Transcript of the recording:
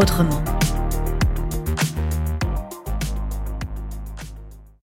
autrement.